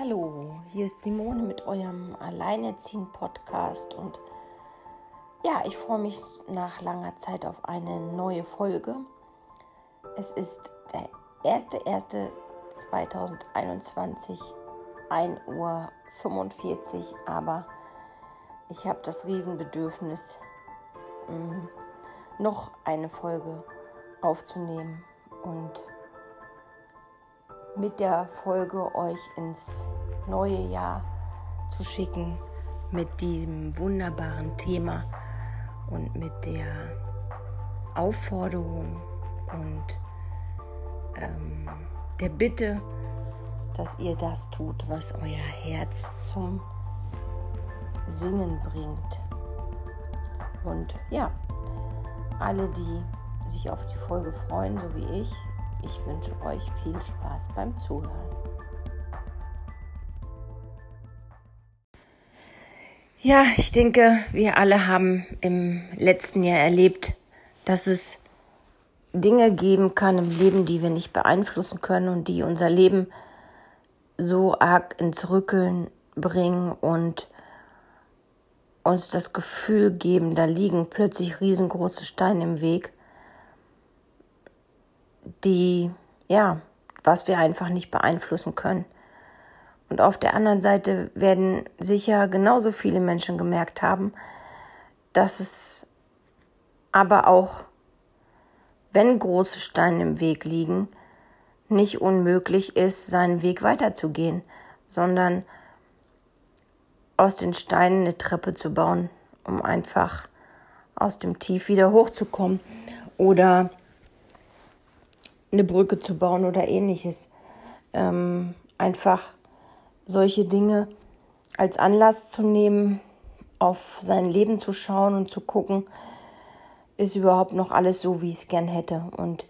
Hallo, hier ist Simone mit eurem Alleinerziehen Podcast und ja, ich freue mich nach langer Zeit auf eine neue Folge. Es ist der 1.1.2021, 1 Uhr 45, aber ich habe das Riesenbedürfnis, mm, noch eine Folge aufzunehmen und mit der Folge euch ins neue Jahr zu schicken mit diesem wunderbaren Thema und mit der Aufforderung und ähm, der Bitte, dass ihr das tut, was euer Herz zum Singen bringt. Und ja, alle, die sich auf die Folge freuen, so wie ich, ich wünsche euch viel Spaß beim Zuhören. Ja, ich denke, wir alle haben im letzten Jahr erlebt, dass es Dinge geben kann im Leben, die wir nicht beeinflussen können und die unser Leben so arg ins Rückeln bringen und uns das Gefühl geben, da liegen plötzlich riesengroße Steine im Weg die, ja, was wir einfach nicht beeinflussen können. Und auf der anderen Seite werden sicher genauso viele Menschen gemerkt haben, dass es aber auch, wenn große Steine im Weg liegen, nicht unmöglich ist, seinen Weg weiterzugehen, sondern aus den Steinen eine Treppe zu bauen, um einfach aus dem Tief wieder hochzukommen. Oder eine Brücke zu bauen oder ähnliches. Ähm, einfach solche Dinge als Anlass zu nehmen, auf sein Leben zu schauen und zu gucken, ist überhaupt noch alles so, wie ich es gern hätte. Und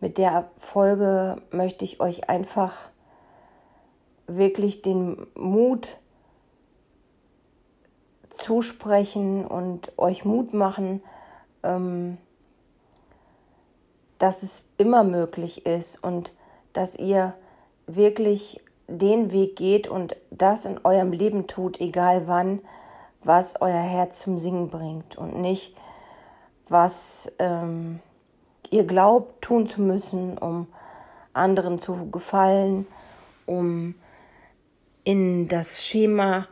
mit der Folge möchte ich euch einfach wirklich den Mut zusprechen und euch Mut machen, ähm, dass es immer möglich ist und dass ihr wirklich den Weg geht und das in eurem Leben tut, egal wann, was euer Herz zum Singen bringt und nicht, was ähm, ihr glaubt tun zu müssen, um anderen zu gefallen, um in das Schema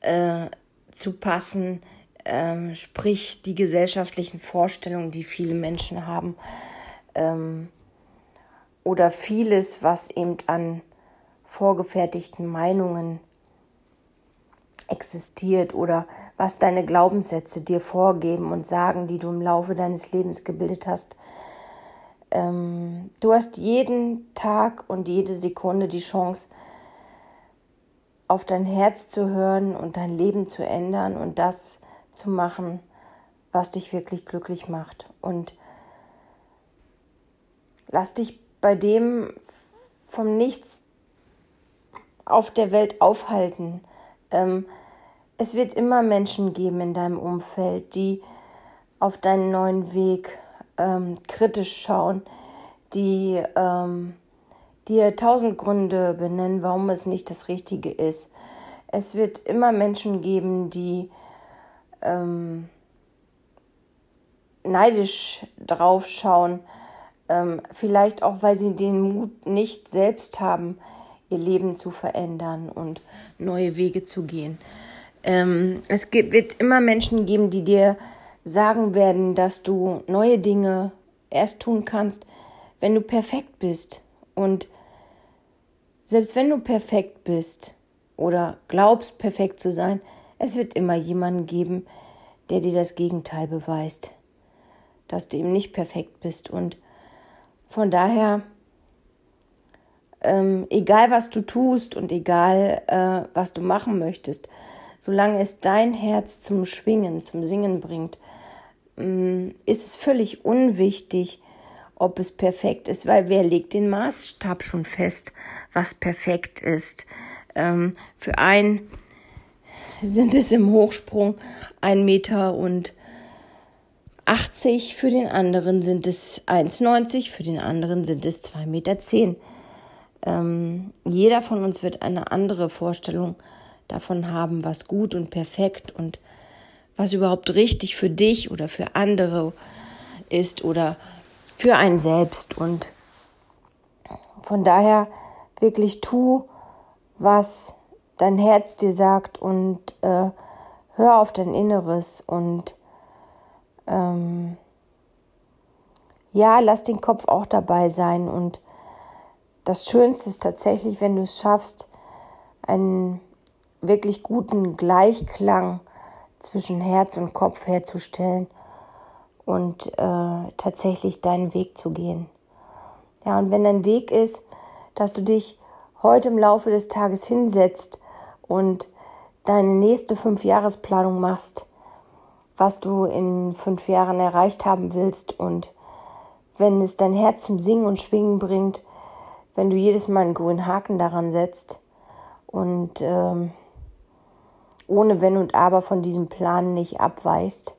äh, zu passen, ähm, sprich die gesellschaftlichen Vorstellungen, die viele Menschen haben, ähm, oder vieles, was eben an vorgefertigten Meinungen existiert oder was deine Glaubenssätze dir vorgeben und sagen, die du im Laufe deines Lebens gebildet hast. Ähm, du hast jeden Tag und jede Sekunde die Chance, auf dein Herz zu hören und dein Leben zu ändern und das zu machen, was dich wirklich glücklich macht. Und lass dich bei dem vom Nichts auf der Welt aufhalten. Ähm, es wird immer Menschen geben in deinem Umfeld, die auf deinen neuen Weg ähm, kritisch schauen, die ähm, dir tausend Gründe benennen, warum es nicht das Richtige ist. Es wird immer Menschen geben, die ähm, neidisch drauf schauen, ähm, vielleicht auch, weil sie den Mut nicht selbst haben, ihr Leben zu verändern und neue Wege zu gehen. Ähm, es gibt, wird immer Menschen geben, die dir sagen werden, dass du neue Dinge erst tun kannst, wenn du perfekt bist. Und selbst wenn du perfekt bist oder glaubst, perfekt zu sein, es wird immer jemanden geben, der dir das Gegenteil beweist, dass du eben nicht perfekt bist. Und von daher, ähm, egal was du tust und egal äh, was du machen möchtest, solange es dein Herz zum Schwingen, zum Singen bringt, ähm, ist es völlig unwichtig, ob es perfekt ist, weil wer legt den Maßstab schon fest, was perfekt ist. Ähm, für einen sind es im Hochsprung ein Meter und 80, für den anderen sind es 1,90, für den anderen sind es 2,10 Meter. Ähm, jeder von uns wird eine andere Vorstellung davon haben, was gut und perfekt und was überhaupt richtig für dich oder für andere ist oder für einen selbst. Und von daher wirklich tu, was dein Herz dir sagt und äh, hör auf dein Inneres und ähm, ja, lass den Kopf auch dabei sein. Und das Schönste ist tatsächlich, wenn du es schaffst, einen wirklich guten Gleichklang zwischen Herz und Kopf herzustellen und äh, tatsächlich deinen Weg zu gehen. Ja, und wenn dein Weg ist, dass du dich heute im Laufe des Tages hinsetzt und deine nächste Fünfjahresplanung machst, was du in fünf Jahren erreicht haben willst und wenn es dein Herz zum Singen und Schwingen bringt, wenn du jedes Mal einen grünen Haken daran setzt und ähm, ohne Wenn und Aber von diesem Plan nicht abweist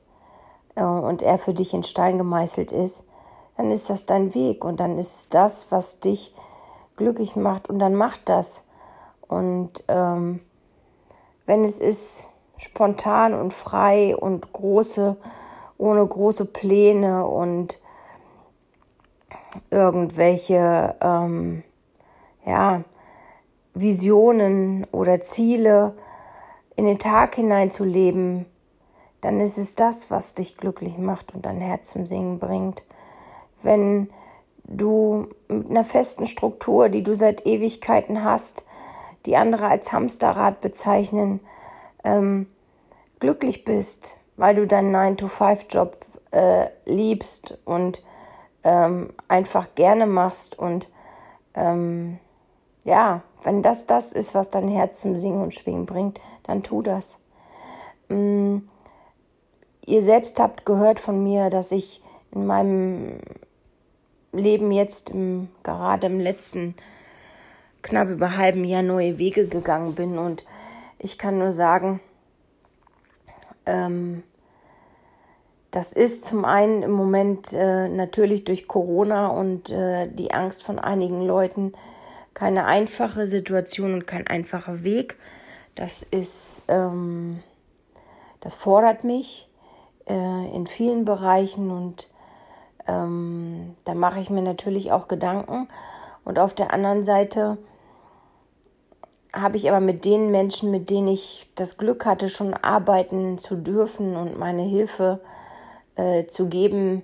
äh, und er für dich in Stein gemeißelt ist, dann ist das dein Weg und dann ist es das, was dich glücklich macht und dann mach das. Und ähm, wenn es ist spontan und frei und große, ohne große Pläne und irgendwelche ähm, ja, Visionen oder Ziele in den Tag hineinzuleben, dann ist es das, was dich glücklich macht und dein Herz zum Singen bringt. Wenn du mit einer festen Struktur, die du seit Ewigkeiten hast, die andere als Hamsterrad bezeichnen, ähm, glücklich bist, weil du deinen 9-to-5-Job äh, liebst und ähm, einfach gerne machst und ähm, ja, wenn das das ist, was dein Herz zum Singen und Schwingen bringt, dann tu das. Mm, ihr selbst habt gehört von mir, dass ich in meinem Leben jetzt im, gerade im letzten knapp über halben Jahr neue Wege gegangen bin und ich kann nur sagen, ähm, das ist zum einen im Moment äh, natürlich durch Corona und äh, die Angst von einigen Leuten keine einfache Situation und kein einfacher Weg. Das ist, ähm, das fordert mich äh, in vielen Bereichen und ähm, da mache ich mir natürlich auch Gedanken. Und auf der anderen Seite habe ich aber mit den Menschen, mit denen ich das Glück hatte, schon arbeiten zu dürfen und meine Hilfe äh, zu geben,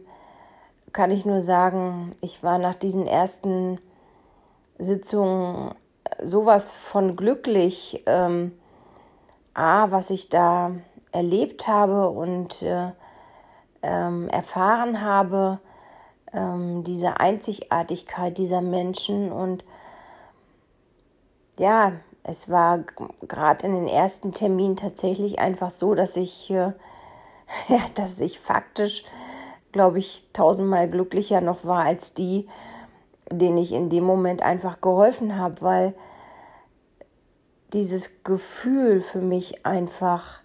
kann ich nur sagen, ich war nach diesen ersten Sitzungen sowas von glücklich, ähm, A, was ich da erlebt habe und äh, ähm, erfahren habe, ähm, diese Einzigartigkeit dieser Menschen und ja, es war gerade in den ersten Terminen tatsächlich einfach so, dass ich, äh, ja, dass ich faktisch, glaube ich, tausendmal glücklicher noch war als die, denen ich in dem Moment einfach geholfen habe, weil dieses Gefühl für mich einfach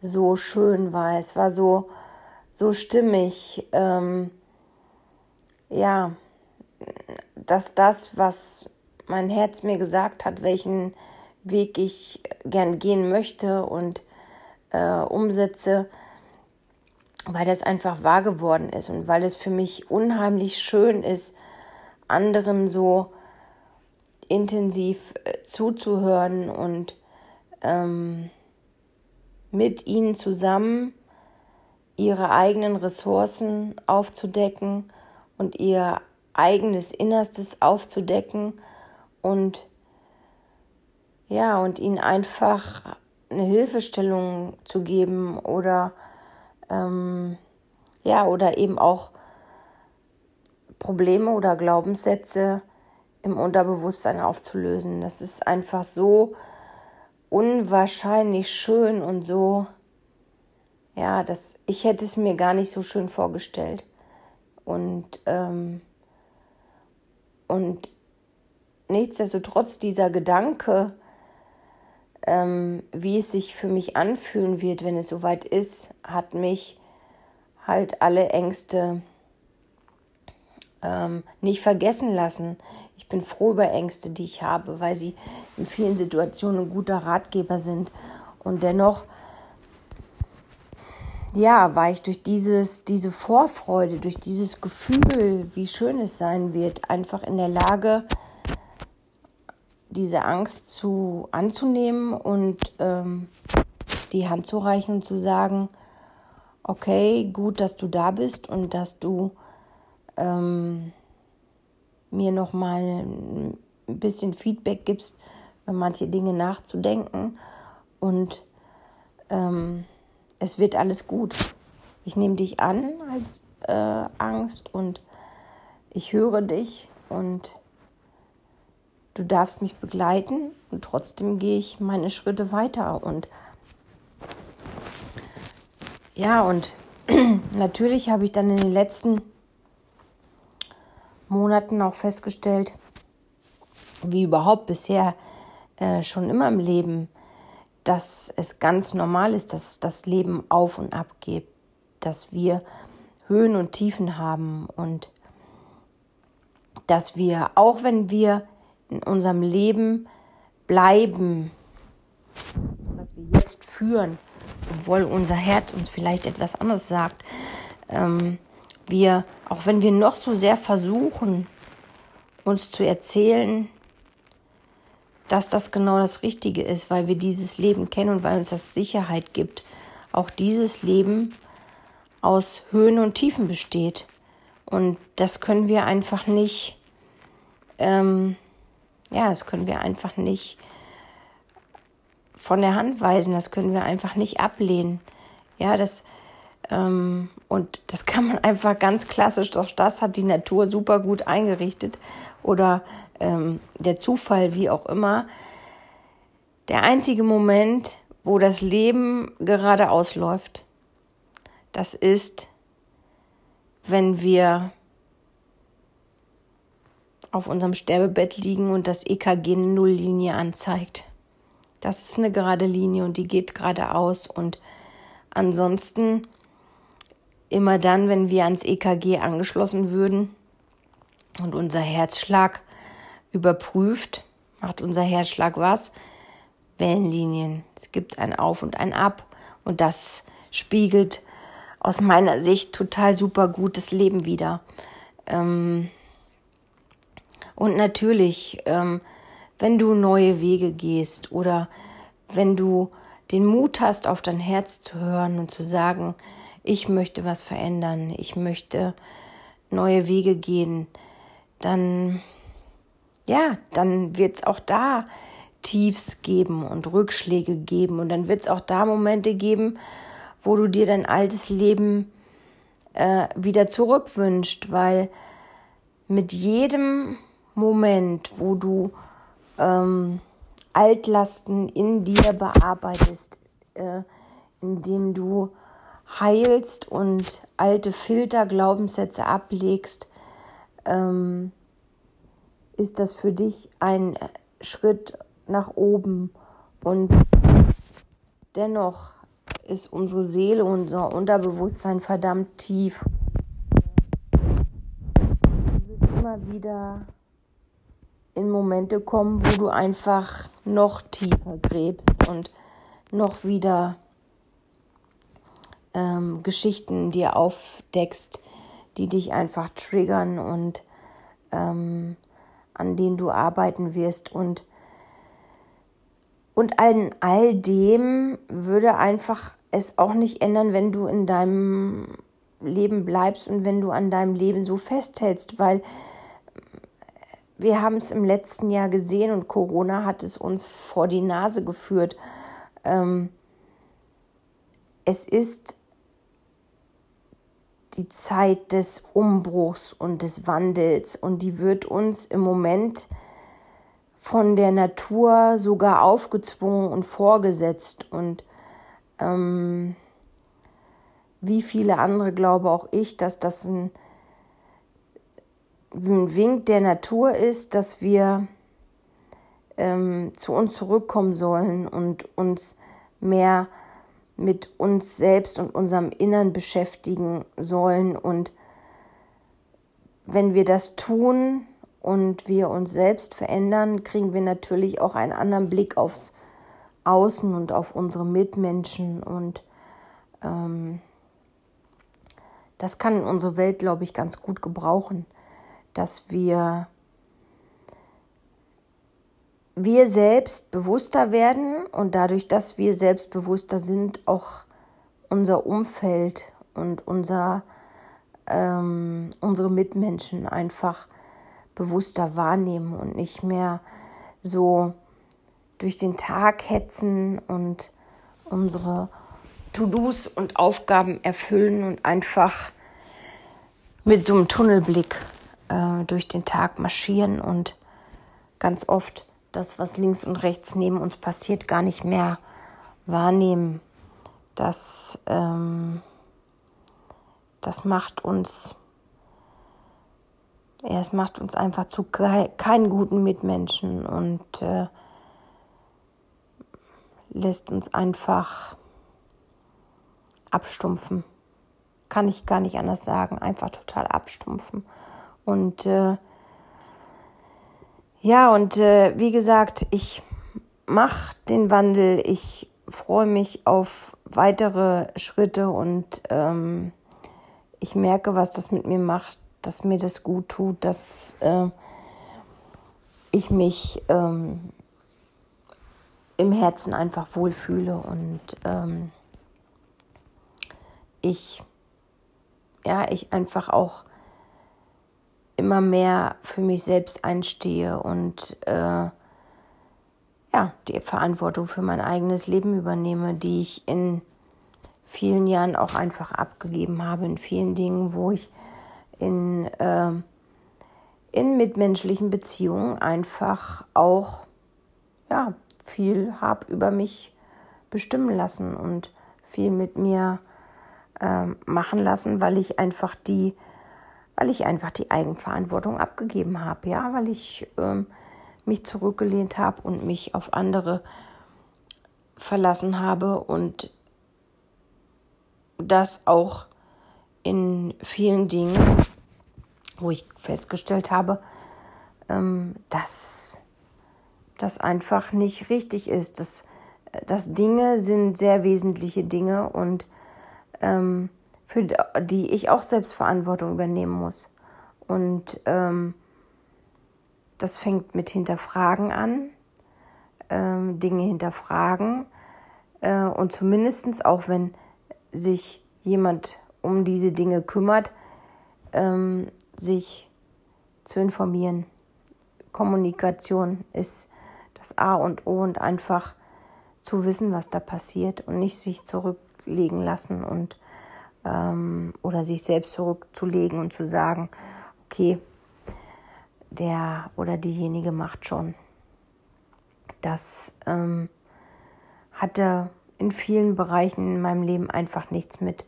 so schön war. Es war so, so stimmig. Ähm, ja, dass das, was mein Herz mir gesagt hat, welchen Weg ich gern gehen möchte und äh, umsetze, weil das einfach wahr geworden ist und weil es für mich unheimlich schön ist, anderen so intensiv äh, zuzuhören und ähm, mit ihnen zusammen ihre eigenen Ressourcen aufzudecken und ihr eigenes Innerstes aufzudecken und ja, und ihnen einfach eine Hilfestellung zu geben oder ähm, ja, oder eben auch Probleme oder Glaubenssätze im Unterbewusstsein aufzulösen. Das ist einfach so unwahrscheinlich schön und so, ja, das, ich hätte es mir gar nicht so schön vorgestellt. Und, ähm, und nichtsdestotrotz dieser Gedanke, ähm, wie es sich für mich anfühlen wird, wenn es soweit ist, hat mich halt alle Ängste ähm, nicht vergessen lassen. Ich bin froh über Ängste, die ich habe, weil sie in vielen Situationen ein guter Ratgeber sind. Und dennoch, ja, war ich durch dieses, diese Vorfreude, durch dieses Gefühl, wie schön es sein wird, einfach in der Lage, diese Angst zu anzunehmen und ähm, die Hand zu reichen und zu sagen, okay, gut, dass du da bist und dass du ähm, mir nochmal ein bisschen Feedback gibst, über manche Dinge nachzudenken und ähm, es wird alles gut. Ich nehme dich an als äh, Angst und ich höre dich und du darfst mich begleiten und trotzdem gehe ich meine Schritte weiter und ja, und natürlich habe ich dann in den letzten Monaten auch festgestellt, wie überhaupt bisher äh, schon immer im Leben, dass es ganz normal ist, dass das Leben auf und ab geht, dass wir Höhen und Tiefen haben und dass wir, auch wenn wir in unserem Leben bleiben, was wir jetzt führen, obwohl unser Herz uns vielleicht etwas anderes sagt, ähm, wir, auch wenn wir noch so sehr versuchen, uns zu erzählen, dass das genau das Richtige ist, weil wir dieses Leben kennen und weil uns das Sicherheit gibt, auch dieses Leben aus Höhen und Tiefen besteht. Und das können wir einfach nicht ähm, ja, das können wir einfach nicht von der Hand weisen, das können wir einfach nicht ablehnen. Ja, das ähm, und das kann man einfach ganz klassisch, doch das hat die Natur super gut eingerichtet oder ähm, der Zufall, wie auch immer. Der einzige Moment, wo das Leben gerade ausläuft, das ist, wenn wir auf unserem Sterbebett liegen und das EKG eine Nulllinie anzeigt. Das ist eine gerade Linie und die geht geradeaus. Und ansonsten immer dann, wenn wir ans EKG angeschlossen würden und unser Herzschlag überprüft, macht unser Herzschlag was? Wellenlinien. Es gibt ein Auf und ein Ab und das spiegelt aus meiner Sicht total super gutes Leben wieder. Ähm, und natürlich, ähm, wenn du neue Wege gehst oder wenn du den Mut hast, auf dein Herz zu hören und zu sagen, ich möchte was verändern, ich möchte neue Wege gehen, dann, ja, dann wird es auch da Tiefs geben und Rückschläge geben und dann wird es auch da Momente geben, wo du dir dein altes Leben äh, wieder zurückwünscht, weil mit jedem Moment, wo du ähm, Altlasten in dir bearbeitest, äh, indem du heilst und alte Filter, Glaubenssätze ablegst, ähm, ist das für dich ein Schritt nach oben. Und dennoch ist unsere Seele, unser Unterbewusstsein verdammt tief. Du wirst immer wieder in Momente kommen, wo du einfach noch tiefer gräbst und noch wieder ähm, Geschichten dir aufdeckst, die dich einfach triggern und ähm, an denen du arbeiten wirst. Und, und an all dem würde einfach es auch nicht ändern, wenn du in deinem Leben bleibst und wenn du an deinem Leben so festhältst, weil wir haben es im letzten Jahr gesehen und Corona hat es uns vor die Nase geführt. Ähm, es ist die Zeit des Umbruchs und des Wandels. Und die wird uns im Moment von der Natur sogar aufgezwungen und vorgesetzt. Und ähm, wie viele andere glaube auch ich, dass das ein ein Wink der Natur ist, dass wir ähm, zu uns zurückkommen sollen und uns mehr mit uns selbst und unserem Innern beschäftigen sollen. Und wenn wir das tun und wir uns selbst verändern, kriegen wir natürlich auch einen anderen Blick aufs Außen und auf unsere Mitmenschen. Und ähm, das kann unsere Welt, glaube ich, ganz gut gebrauchen, dass wir wir selbst bewusster werden und dadurch, dass wir selbstbewusster sind, auch unser Umfeld und unser, ähm, unsere Mitmenschen einfach bewusster wahrnehmen und nicht mehr so durch den Tag hetzen und unsere To-Dos und Aufgaben erfüllen und einfach mit so einem Tunnelblick äh, durch den Tag marschieren und ganz oft das, was links und rechts neben uns passiert, gar nicht mehr wahrnehmen. Das, ähm, das macht uns, ja, es macht uns einfach zu keinen guten Mitmenschen und äh, lässt uns einfach abstumpfen. Kann ich gar nicht anders sagen, einfach total abstumpfen. Und äh, ja, und äh, wie gesagt, ich mache den Wandel. Ich freue mich auf weitere Schritte und ähm, ich merke, was das mit mir macht, dass mir das gut tut, dass äh, ich mich ähm, im Herzen einfach wohlfühle und ähm, ich ja ich einfach auch immer mehr für mich selbst einstehe und äh, ja, die Verantwortung für mein eigenes Leben übernehme, die ich in vielen Jahren auch einfach abgegeben habe, in vielen Dingen, wo ich in, äh, in mitmenschlichen Beziehungen einfach auch ja, viel habe über mich bestimmen lassen und viel mit mir äh, machen lassen, weil ich einfach die weil ich einfach die Eigenverantwortung abgegeben habe, ja, weil ich ähm, mich zurückgelehnt habe und mich auf andere verlassen habe und das auch in vielen Dingen, wo ich festgestellt habe, ähm, dass das einfach nicht richtig ist. Dass, dass Dinge sind sehr wesentliche Dinge und ähm, für die ich auch Selbstverantwortung übernehmen muss. Und ähm, das fängt mit Hinterfragen an, ähm, Dinge hinterfragen äh, und zumindest auch wenn sich jemand um diese Dinge kümmert, ähm, sich zu informieren. Kommunikation ist das A und O und einfach zu wissen, was da passiert und nicht sich zurücklegen lassen und ähm, oder sich selbst zurückzulegen und zu sagen, okay, der oder diejenige macht schon. Das ähm, hatte in vielen Bereichen in meinem Leben einfach nichts mit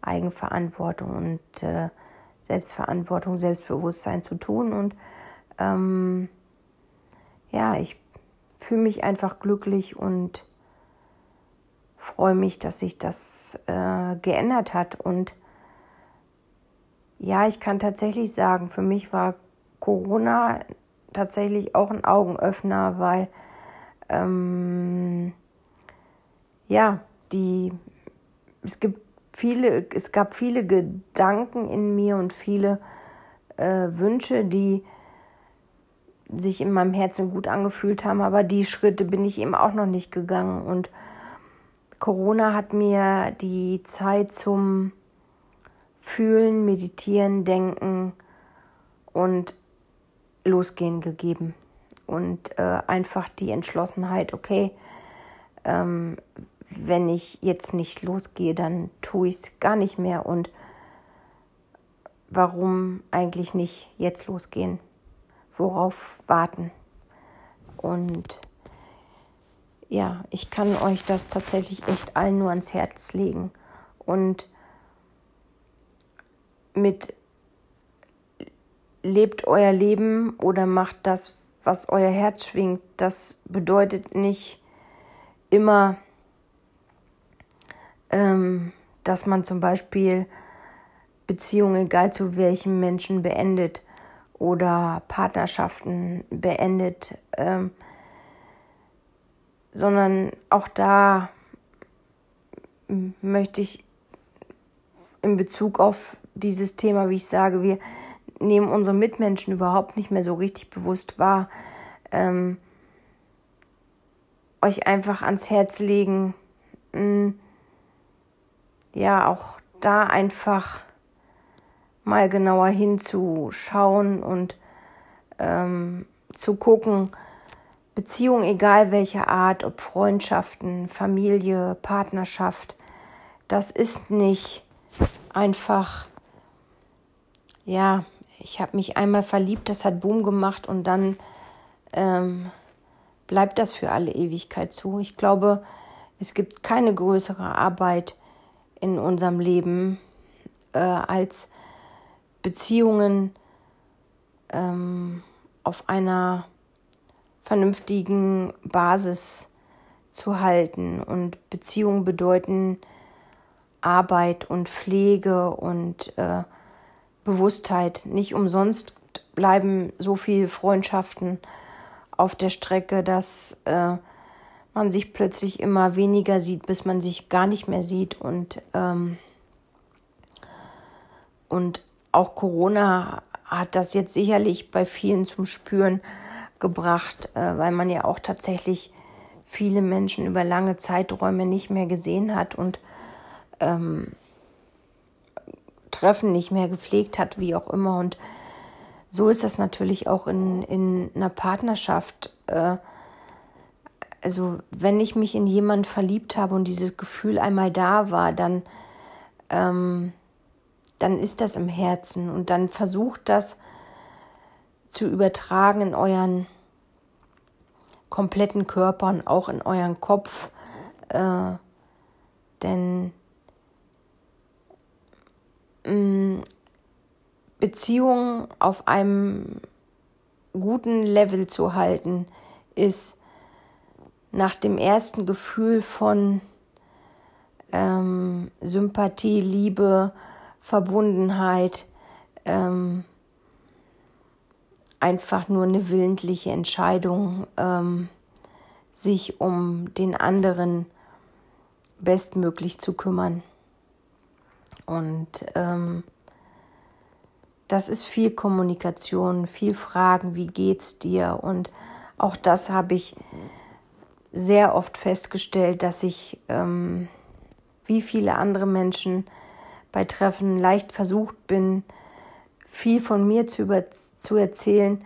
Eigenverantwortung und äh, Selbstverantwortung, Selbstbewusstsein zu tun. Und ähm, ja, ich fühle mich einfach glücklich und freue mich, dass sich das äh, geändert hat. Und ja, ich kann tatsächlich sagen, für mich war Corona tatsächlich auch ein Augenöffner, weil ähm, ja, die es gibt viele, es gab viele Gedanken in mir und viele äh, Wünsche, die sich in meinem Herzen gut angefühlt haben, aber die Schritte bin ich eben auch noch nicht gegangen und Corona hat mir die Zeit zum Fühlen, Meditieren, Denken und Losgehen gegeben. Und äh, einfach die Entschlossenheit, okay, ähm, wenn ich jetzt nicht losgehe, dann tue ich es gar nicht mehr. Und warum eigentlich nicht jetzt losgehen? Worauf warten? Und ja, ich kann euch das tatsächlich echt allen nur ans Herz legen. Und mit lebt euer Leben oder macht das, was euer Herz schwingt. Das bedeutet nicht immer, ähm, dass man zum Beispiel Beziehungen, egal zu welchem Menschen, beendet oder Partnerschaften beendet, ähm, sondern auch da möchte ich in Bezug auf dieses Thema, wie ich sage, wir nehmen unsere Mitmenschen überhaupt nicht mehr so richtig bewusst wahr, ähm, euch einfach ans Herz legen, mh, ja, auch da einfach mal genauer hinzuschauen und ähm, zu gucken, Beziehungen, egal welcher Art, ob Freundschaften, Familie, Partnerschaft, das ist nicht einfach, ja, ich habe mich einmal verliebt, das hat Boom gemacht und dann ähm, bleibt das für alle Ewigkeit zu. Ich glaube, es gibt keine größere Arbeit in unserem Leben äh, als Beziehungen ähm, auf einer vernünftigen Basis zu halten. Und Beziehungen bedeuten Arbeit und Pflege und äh, Bewusstheit. Nicht umsonst bleiben so viele Freundschaften auf der Strecke, dass äh, man sich plötzlich immer weniger sieht, bis man sich gar nicht mehr sieht. Und, ähm, und auch Corona hat das jetzt sicherlich bei vielen zum Spüren gebracht, äh, weil man ja auch tatsächlich viele Menschen über lange Zeiträume nicht mehr gesehen hat und ähm, Treffen nicht mehr gepflegt hat, wie auch immer. Und so ist das natürlich auch in, in einer Partnerschaft. Äh, also wenn ich mich in jemanden verliebt habe und dieses Gefühl einmal da war, dann, ähm, dann ist das im Herzen und dann versucht das zu übertragen in euren kompletten Körper und auch in euren Kopf. Äh, denn mh, mm, Beziehungen auf einem guten Level zu halten, ist nach dem ersten Gefühl von ähm, Sympathie, Liebe, Verbundenheit ähm, einfach nur eine willentliche Entscheidung, ähm, sich um den anderen bestmöglich zu kümmern. Und ähm, das ist viel Kommunikation, viel Fragen, wie geht's dir? Und auch das habe ich sehr oft festgestellt, dass ich ähm, wie viele andere Menschen bei Treffen leicht versucht bin, viel von mir zu, über, zu erzählen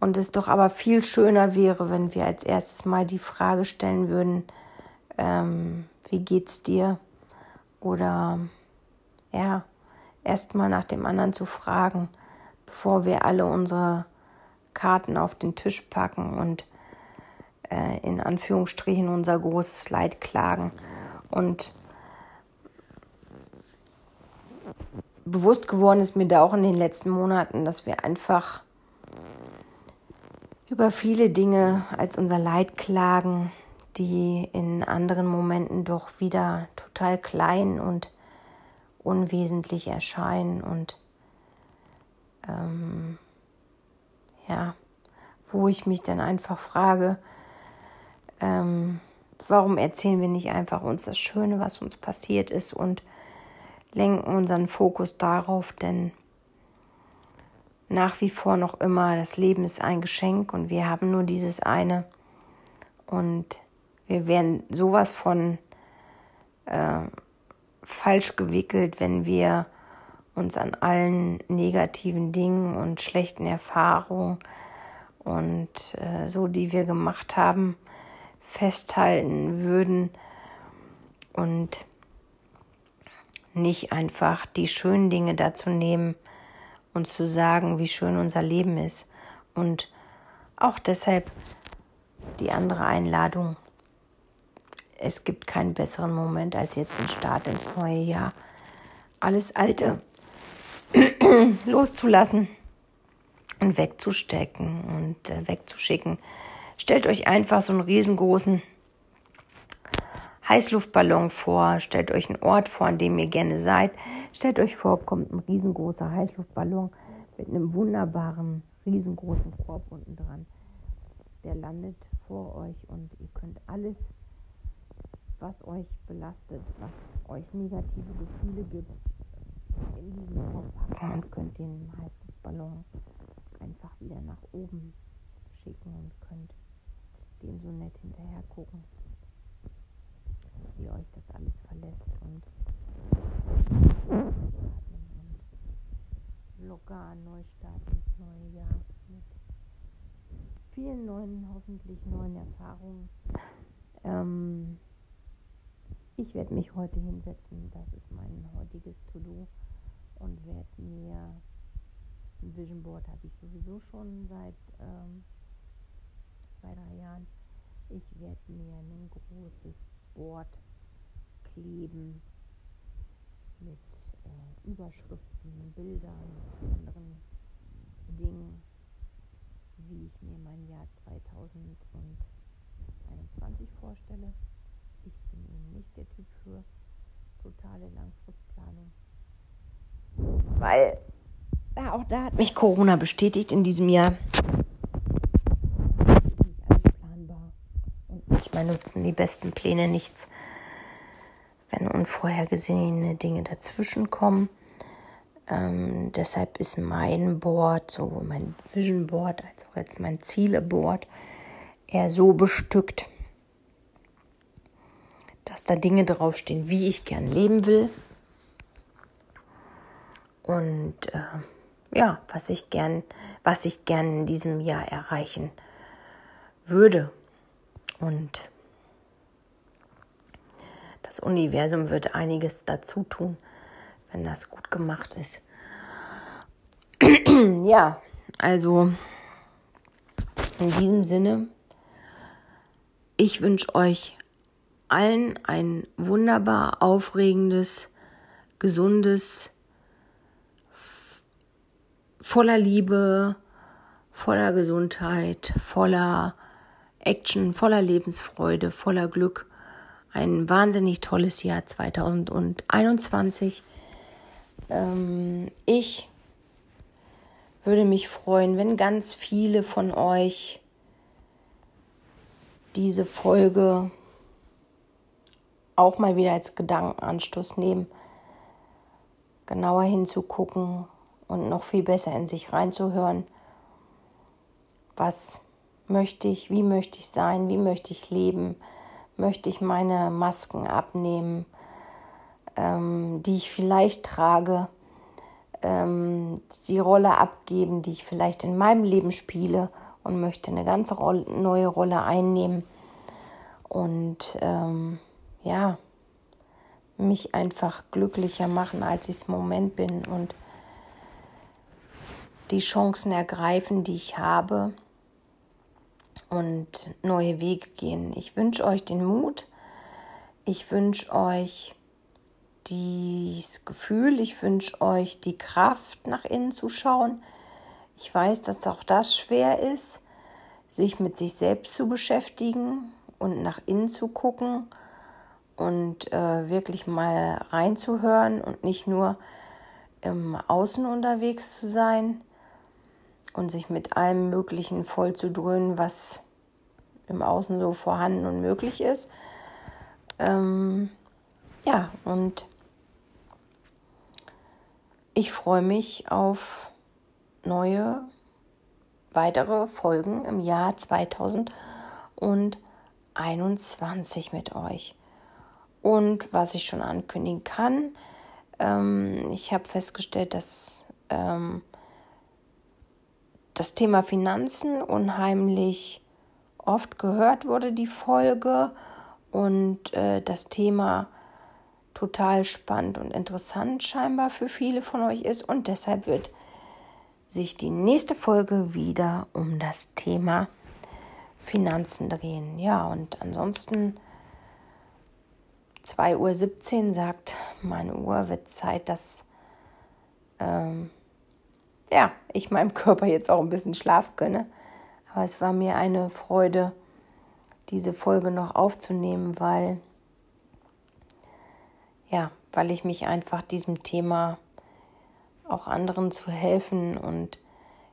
und es doch aber viel schöner wäre, wenn wir als erstes mal die Frage stellen würden, ähm, wie geht's dir? Oder ja, erstmal nach dem anderen zu fragen, bevor wir alle unsere Karten auf den Tisch packen und äh, in Anführungsstrichen unser großes Leid klagen. Und bewusst geworden ist mir da auch in den letzten Monaten, dass wir einfach über viele Dinge als unser Leid klagen, die in anderen Momenten doch wieder total klein und unwesentlich erscheinen und ähm, ja, wo ich mich dann einfach frage, ähm, warum erzählen wir nicht einfach uns das Schöne, was uns passiert ist und lenken unseren Fokus darauf, denn nach wie vor noch immer, das Leben ist ein Geschenk und wir haben nur dieses eine. Und wir werden sowas von äh, falsch gewickelt, wenn wir uns an allen negativen Dingen und schlechten Erfahrungen und äh, so, die wir gemacht haben, festhalten würden. Und nicht einfach die schönen Dinge dazu nehmen und zu sagen, wie schön unser Leben ist. Und auch deshalb die andere Einladung es gibt keinen besseren Moment als jetzt den Start ins neue Jahr. Alles Alte loszulassen und wegzustecken und äh, wegzuschicken. Stellt euch einfach so einen riesengroßen Heißluftballon vor, stellt euch einen Ort vor, an dem ihr gerne seid. Stellt euch vor, kommt ein riesengroßer Heißluftballon mit einem wunderbaren, riesengroßen Korb unten dran. Der landet vor euch und ihr könnt alles, was euch belastet, was euch negative Gefühle gibt, in diesen Korb packen und könnt den Heißluftballon einfach wieder nach oben schicken und könnt dem so nett hinterher gucken, wie euch das alles verlässt und locker Neustart ins neue Jahr mit vielen neuen, hoffentlich neuen Erfahrungen. Ähm, ich werde mich heute hinsetzen, das ist mein heutiges To-Do und werde mir ein Vision Board habe ich sowieso schon seit ähm, zwei, drei Jahren. Ich werde mir ein großes Board kleben mit äh, Überschriften, Bildern, anderen Dingen, wie ich mir mein Jahr 2021 vorstelle. Ich bin eben nicht der Typ für totale Langfristplanung. Weil ja, auch da hat mich Corona bestätigt in diesem Jahr. Es ist nicht alles planbar. Und manchmal nutzen die besten Pläne nichts wenn unvorhergesehene Dinge dazwischen kommen. Ähm, deshalb ist mein Board, sowohl mein Vision Board als auch jetzt mein Ziele Board, eher so bestückt, dass da Dinge draufstehen, wie ich gern leben will. Und äh, ja, was ich gern, was ich gern in diesem Jahr erreichen würde. Und das Universum wird einiges dazu tun, wenn das gut gemacht ist. ja, also in diesem Sinne, ich wünsche euch allen ein wunderbar aufregendes, gesundes, voller Liebe, voller Gesundheit, voller Action, voller Lebensfreude, voller Glück ein wahnsinnig tolles Jahr 2021. Ähm, ich würde mich freuen, wenn ganz viele von euch diese Folge auch mal wieder als Gedankenanstoß nehmen, genauer hinzugucken und noch viel besser in sich reinzuhören. Was möchte ich, wie möchte ich sein, wie möchte ich leben? Möchte ich meine Masken abnehmen, ähm, die ich vielleicht trage, ähm, die Rolle abgeben, die ich vielleicht in meinem Leben spiele und möchte eine ganz Rolle, neue Rolle einnehmen und ähm, ja, mich einfach glücklicher machen, als ich es im Moment bin und die Chancen ergreifen, die ich habe und neue Wege gehen. Ich wünsche euch den Mut. Ich wünsche euch dieses Gefühl. Ich wünsche euch die Kraft, nach innen zu schauen. Ich weiß, dass auch das schwer ist, sich mit sich selbst zu beschäftigen und nach innen zu gucken und äh, wirklich mal reinzuhören und nicht nur im Außen unterwegs zu sein und sich mit allem Möglichen voll zu dröhnen, was im Außen so vorhanden und möglich ist. Ähm, ja, und ich freue mich auf neue, weitere Folgen im Jahr 2021 mit euch. Und was ich schon ankündigen kann, ähm, ich habe festgestellt, dass ähm, das Thema Finanzen unheimlich oft gehört wurde, die Folge, und äh, das Thema total spannend und interessant scheinbar für viele von euch ist. Und deshalb wird sich die nächste Folge wieder um das Thema Finanzen drehen. Ja, und ansonsten 2.17 Uhr sagt meine Uhr, wird Zeit, dass ähm, ja, ich meinem Körper jetzt auch ein bisschen Schlaf gönne. Aber es war mir eine Freude, diese Folge noch aufzunehmen, weil ja, weil ich mich einfach diesem Thema auch anderen zu helfen und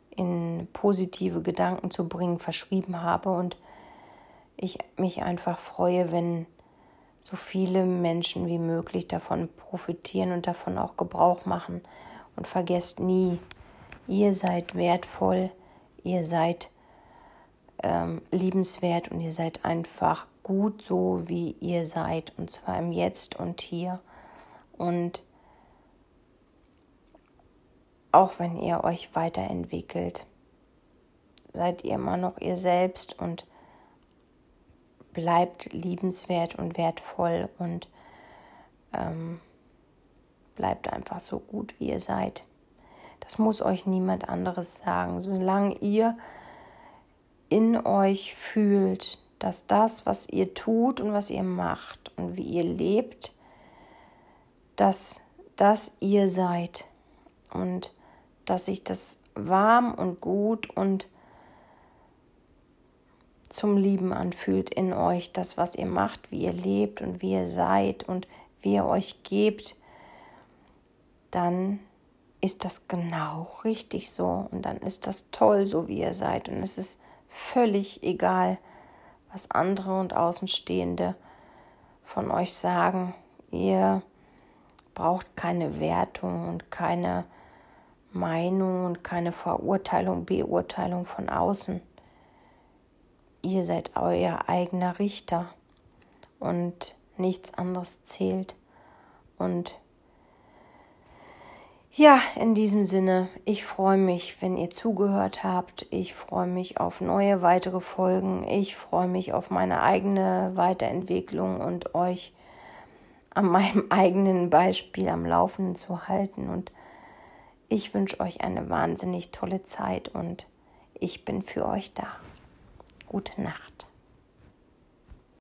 in positive Gedanken zu bringen, verschrieben habe und ich mich einfach freue, wenn so viele Menschen wie möglich davon profitieren und davon auch Gebrauch machen. Und vergesst nie, ihr seid wertvoll, ihr seid ähm, liebenswert und ihr seid einfach gut so, wie ihr seid, und zwar im Jetzt und hier. Und auch wenn ihr euch weiterentwickelt, seid ihr immer noch ihr selbst und bleibt liebenswert und wertvoll und ähm, bleibt einfach so gut, wie ihr seid. Das muss euch niemand anderes sagen. Solange ihr in euch fühlt, dass das, was ihr tut und was ihr macht und wie ihr lebt, dass das ihr seid und dass sich das warm und gut und zum Lieben anfühlt in euch, das, was ihr macht, wie ihr lebt und wie ihr seid und wie ihr euch gebt, dann ist das genau richtig so und dann ist das toll, so wie ihr seid und es ist völlig egal, was andere und Außenstehende von euch sagen. Ihr braucht keine Wertung und keine Meinung und keine Verurteilung, Beurteilung von außen ihr seid euer eigener Richter und nichts anderes zählt. Und ja, in diesem Sinne, ich freue mich, wenn ihr zugehört habt. Ich freue mich auf neue weitere Folgen. Ich freue mich auf meine eigene Weiterentwicklung und euch an meinem eigenen Beispiel am Laufenden zu halten. Und ich wünsche euch eine wahnsinnig tolle Zeit und ich bin für euch da. Gute Nacht.